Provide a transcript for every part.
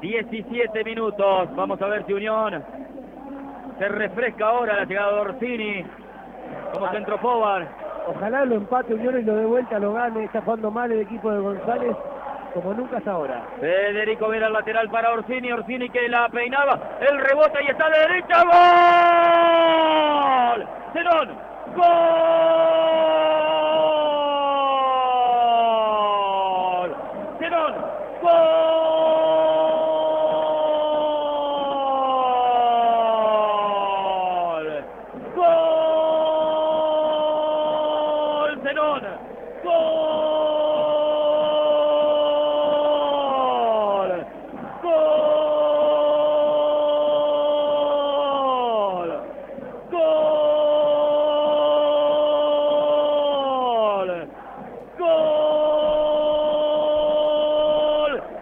17 minutos. Vamos a ver si Unión se refresca ahora la llegada de Orsini como Ah. centro forward. Ojalá lo empate Unión y lo de vuelta lo gane. Está jugando mal el equipo de González como nunca hasta ahora. Federico Vera al lateral para Orsini. Orsini que la peinaba. El rebote y está de derecha. ¡Gol! Zenón. ¡Gol! Zenón. ¡Gol! ¡Gol! ¡Gol! ¡Gol! ¡Gol!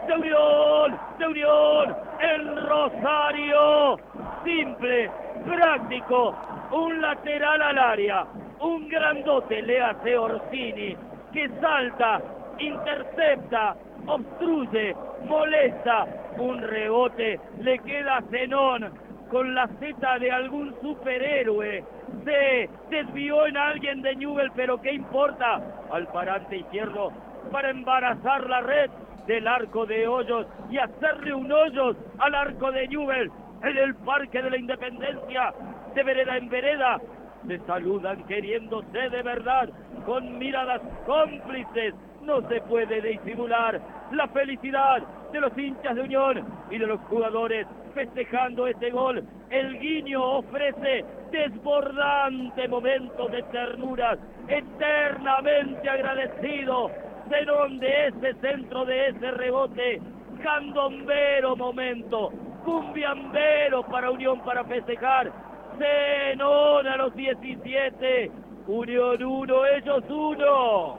¡De Unión! ¡De Unión! ¡En Rosario! Simple, práctico, un lateral al área, un grandote le hace Orsini, que salta, intercepta, obstruye, molesta, un rebote, le queda a Zenón con la Z de algún superhéroe. Se desvió en alguien de Newell, pero ¿qué importa? Al parante izquierdo para embarazar la red del arco de Hoyos y hacerle un hoyos al arco de Newell en el Parque de la Independencia, de vereda en vereda. Se saludan queriéndose de verdad, con miradas cómplices. No se puede disimular la felicidad de los hinchas de Unión y de los jugadores festejando este gol. El guiño ofrece desbordante momentos de ternuras, eternamente agradecido Zenón de ese centro, de ese rebote, candombero momento, cumbiambero para Unión para festejar, Zenón a los 17, Unión 1, ellos 1.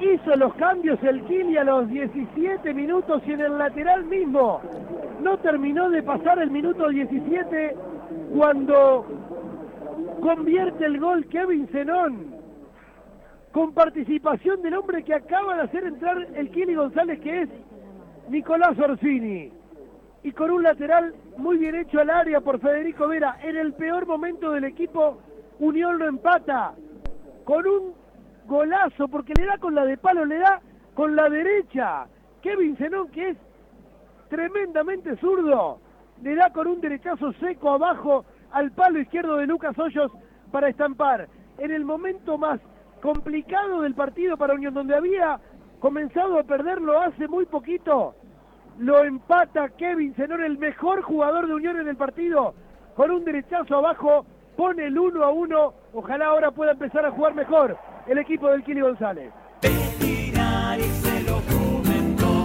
Hizo los cambios el Kili a los 17 minutos y en el lateral mismo. No terminó de pasar el minuto 17 cuando convierte el gol Kevin Zenón. Con participación del hombre que acaba de hacer entrar el Kili González, que es Nicolás Orsini. Y con un lateral muy bien hecho al área por Federico Vera. En el peor momento del equipo, Unión lo empata. Con un golazo, porque le da con la de palo, le da con la derecha. Kevin Zenón, que es tremendamente zurdo, le da con un derechazo seco abajo al palo izquierdo de Lucas Hoyos para estampar. En el momento más complicado del partido para Unión, donde había comenzado a perderlo hace muy poquito, lo empata Kevin Zenón, el mejor jugador de Unión en el partido, con un derechazo abajo, pone el 1 a 1, ojalá ahora pueda empezar a jugar mejor el equipo del Kili González.